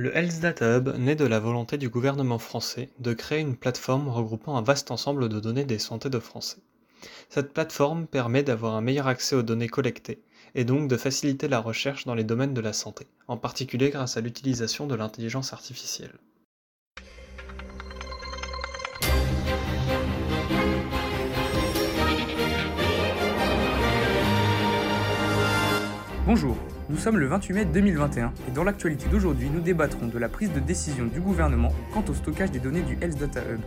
Le Health Data Hub naît de la volonté du gouvernement français de créer une plateforme regroupant un vaste ensemble de données des santé de Français. Cette plateforme permet d'avoir un meilleur accès aux données collectées et donc de faciliter la recherche dans les domaines de la santé, en particulier grâce à l'utilisation de l'intelligence artificielle. Bonjour, nous sommes le 28 mai 2021 et dans l'actualité d'aujourd'hui, nous débattrons de la prise de décision du gouvernement quant au stockage des données du Health Data Hub.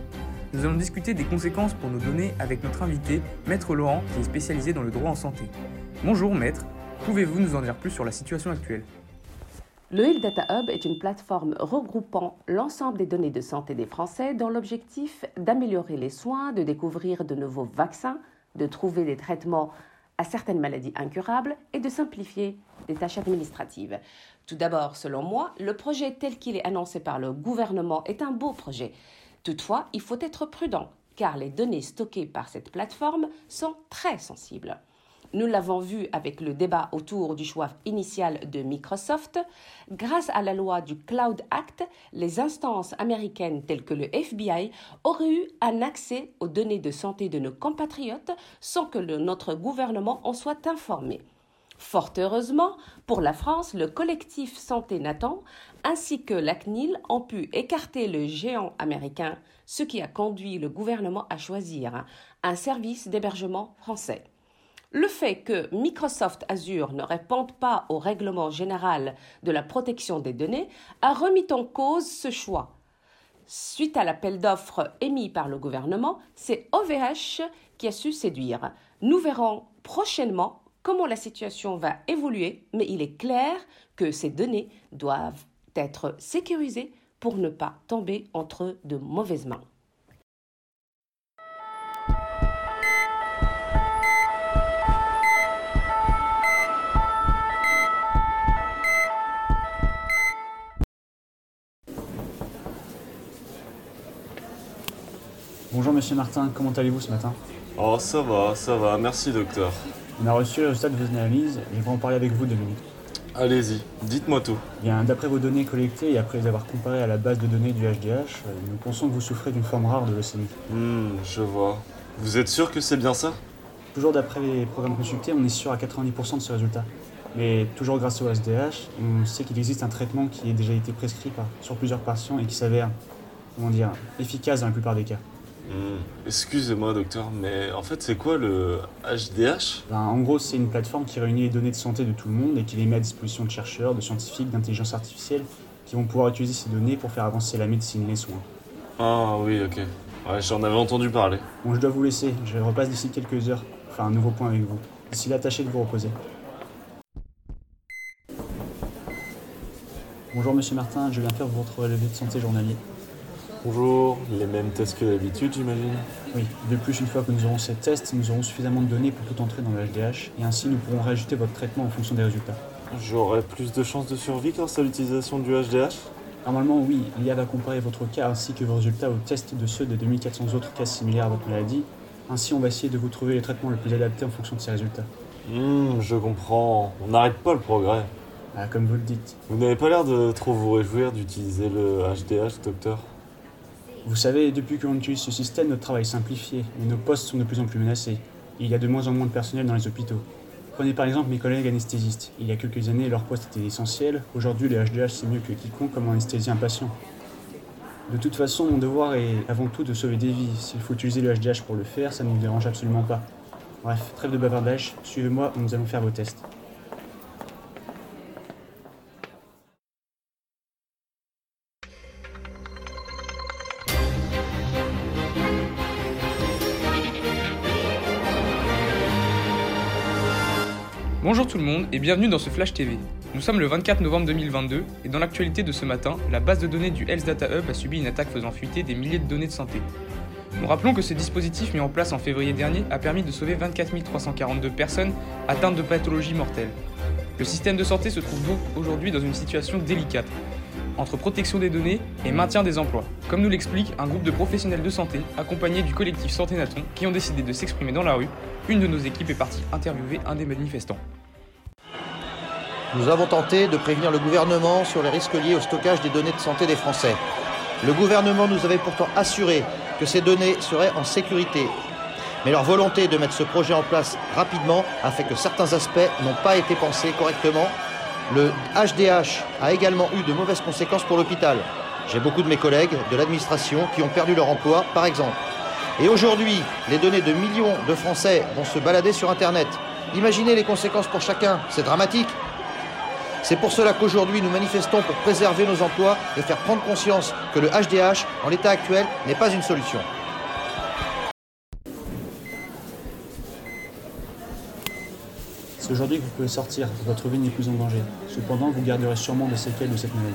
Nous allons discuter des conséquences pour nos données avec notre invité, Maître Laurent, qui est spécialisé dans le droit en santé. Bonjour Maître, pouvez-vous nous en dire plus sur la situation actuelle? Le Health Data Hub est une plateforme regroupant l'ensemble des données de santé des Français dans l'objectif d'améliorer les soins, de découvrir de nouveaux vaccins, de trouver des traitements à certaines maladies incurables et de simplifier les tâches administratives. Tout d'abord, selon moi, le projet tel qu'il est annoncé par le gouvernement est un beau projet. Toutefois, il faut être prudent car les données stockées par cette plateforme sont très sensibles. Nous l'avons vu avec le débat autour du choix initial de Microsoft. Grâce à la loi du Cloud Act, les instances américaines telles que le FBI auraient eu un accès aux données de santé de nos compatriotes sans que notre gouvernement en soit informé. Fort heureusement, pour la France, le collectif Santé Nathan ainsi que la CNIL ont pu écarter le géant américain, ce qui a conduit le gouvernement à choisir un service d'hébergement français. Le fait que Microsoft Azure ne réponde pas au règlement général de la protection des données a remis en cause ce choix. Suite à l'appel d'offres émis par le gouvernement, c'est OVH qui a su séduire. Nous verrons prochainement comment la situation va évoluer, mais il est clair que ces données doivent être sécurisées pour ne pas tomber entre de mauvaises mains. Bonjour Monsieur Martin, comment allez-vous ce matin? Oh ça va, ça va, merci docteur. On a reçu le résultat de vos analyses et je vais en parler avec vous deux minutes. Allez-y, dites-moi tout. Bien, d'après vos données collectées et après les avoir comparées à la base de données du HDH, euh, nous pensons que vous souffrez d'une forme rare de leucémie. Hmm, je vois. Vous êtes sûr que c'est bien ça? Toujours d'après les programmes consultés, on est sûr à 90% de ce résultat. Mais toujours grâce au SDH, on sait qu'il existe un traitement qui a déjà été prescrit par, sur plusieurs patients et qui s'avère, comment dire, efficace dans la plupart des cas. Hmm. Excusez-moi, docteur, mais en fait, c'est quoi le HDH ben, En gros, c'est une plateforme qui réunit les données de santé de tout le monde et qui les met à disposition de chercheurs, de scientifiques, d'intelligence artificielle qui vont pouvoir utiliser ces données pour faire avancer la médecine et les soins. Ah oui, ok. Ouais, j'en avais entendu parler. Bon, je dois vous laisser. Je repasse d'ici quelques heures pour faire un nouveau point avec vous. D'ici là, tâchez de vous reposer. Bonjour Monsieur Martin, je viens faire votre relevé de santé journalier. Bonjour, les mêmes tests que d'habitude, j'imagine Oui, de plus, une fois que nous aurons ces tests, nous aurons suffisamment de données pour tout entrer dans le HDH et ainsi nous pourrons réajuster votre traitement en fonction des résultats. J'aurai plus de chances de survie grâce à l'utilisation du HDH Normalement, oui, l'IA va comparer votre cas ainsi que vos résultats aux tests de ceux des 2400 autres cas similaires à votre maladie. Ainsi, on va essayer de vous trouver le traitement le plus adapté en fonction de ces résultats. Hum, je comprends. On n'arrête pas le progrès. Ah, comme vous le dites. Vous n'avez pas l'air de trop vous réjouir d'utiliser le HDH, docteur? Vous savez, depuis que l'on utilise ce système, notre travail est simplifié, mais nos postes sont de plus en plus menacés. il y a de moins en moins de personnel dans les hôpitaux. Prenez par exemple mes collègues anesthésistes. Il y a quelques années, leur poste était essentiel. Aujourd'hui, le HDH c'est mieux que quiconque comme anesthésier un patient. De toute façon, mon devoir est avant tout de sauver des vies. S'il faut utiliser le HDH pour le faire, ça ne nous dérange absolument pas. Bref, trêve de bavardage, suivez-moi, nous allons faire vos tests. Bonjour tout le monde et bienvenue dans ce Flash TV. Nous sommes le 24 novembre 2022 et dans l'actualité de ce matin, la base de données du Health Data Hub a subi une attaque faisant fuiter des milliers de données de santé. Nous rappelons que ce dispositif mis en place en février dernier a permis de sauver 24 342 personnes atteintes de pathologies mortelles. Le système de santé se trouve donc aujourd'hui dans une situation délicate entre protection des données et maintien des emplois, comme nous l'explique un groupe de professionnels de santé accompagné du collectif Santé Naton qui ont décidé de s'exprimer dans la rue une de nos équipes est partie interviewer un des manifestants. nous avons tenté de prévenir le gouvernement sur les risques liés au stockage des données de santé des Français. Le gouvernement nous avait pourtant assuré que ces données seraient en sécurité. Mais leur volonté de mettre ce projet en place rapidement a fait que certains aspects n'ont pas été pensés correctement. Le HDH a également eu de mauvaises conséquences pour l'hôpital. J'ai beaucoup de mes collègues de l'administration qui ont perdu leur emploi, par exemple. Et aujourd'hui, les données de millions de Français vont se balader sur Internet. Imaginez les conséquences pour chacun, c'est dramatique. C'est pour cela qu'aujourd'hui nous manifestons pour préserver nos emplois et faire prendre conscience que le HDH, en l'état actuel, n'est pas une solution. C'est aujourd'hui que vous pouvez sortir, votre vie n'est plus en danger. Cependant, vous garderez sûrement des séquelles de cette maladie.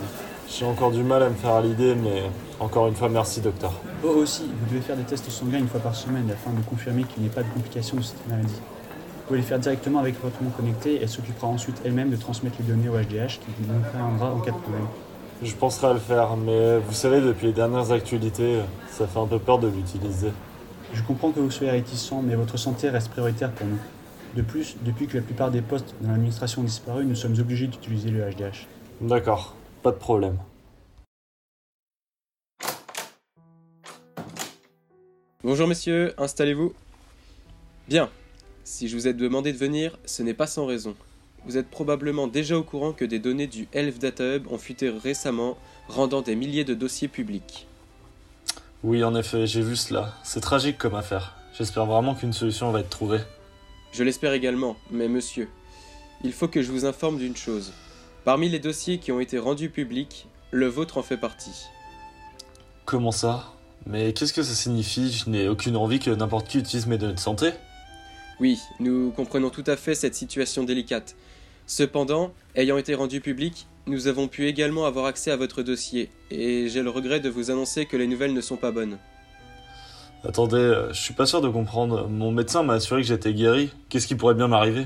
J'ai encore du mal à me faire à l'idée, mais encore une fois, merci docteur. Oh aussi, vous devez faire des tests sanguins une fois par semaine afin de confirmer qu'il n'y ait pas de complications de cette maladie. Vous pouvez les faire directement avec votre montre connectée, elle s'occupera ensuite elle-même de transmettre les données au HDH qui vous interviendra en cas de problème. Je penserai à le faire, mais vous savez, depuis les dernières actualités, ça fait un peu peur de l'utiliser. Je comprends que vous soyez réticent, mais votre santé reste prioritaire pour nous. De plus, depuis que la plupart des postes dans l'administration ont disparu, nous sommes obligés d'utiliser le HDH. D'accord, pas de problème. Bonjour messieurs, installez-vous. Bien, si je vous ai demandé de venir, ce n'est pas sans raison. Vous êtes probablement déjà au courant que des données du Elf Data Hub ont fuité récemment, rendant des milliers de dossiers publics. Oui, en effet, j'ai vu cela. C'est tragique comme affaire. J'espère vraiment qu'une solution va être trouvée. Je l'espère également, mais monsieur, il faut que je vous informe d'une chose. Parmi les dossiers qui ont été rendus publics, le vôtre en fait partie. Comment ça? Mais qu'est-ce que ça signifie? Je n'ai aucune envie que n'importe qui utilise mes données de santé. Oui, nous comprenons tout à fait cette situation délicate. Cependant, ayant été rendu public, nous avons pu également avoir accès à votre dossier, et j'ai le regret de vous annoncer que les nouvelles ne sont pas bonnes. Attendez, euh, je suis pas sûr de comprendre. Mon médecin m'a assuré que j'étais guéri. Qu'est-ce qui pourrait bien m'arriver?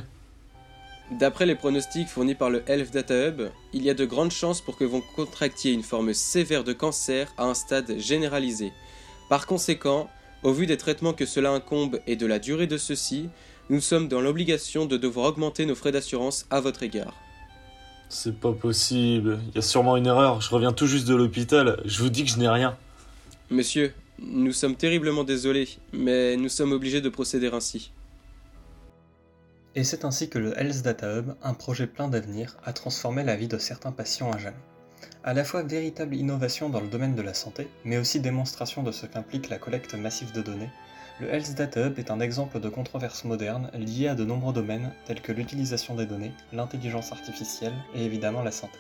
D'après les pronostics fournis par le Health Data Hub, il y a de grandes chances pour que vous contractiez une forme sévère de cancer à un stade généralisé. Par conséquent, au vu des traitements que cela incombe et de la durée de ceux-ci, nous sommes dans l'obligation de devoir augmenter nos frais d'assurance à votre égard. C'est pas possible. Il y a sûrement une erreur. Je reviens tout juste de l'hôpital. Je vous dis que je n'ai rien. Monsieur, nous sommes terriblement désolés, mais nous sommes obligés de procéder ainsi. Et c'est ainsi que le Health Data Hub, un projet plein d'avenir, a transformé la vie de certains patients à jamais. À la fois véritable innovation dans le domaine de la santé, mais aussi démonstration de ce qu'implique la collecte massive de données, le Health Data Hub est un exemple de controverse moderne liée à de nombreux domaines tels que l'utilisation des données, l'intelligence artificielle et évidemment la santé.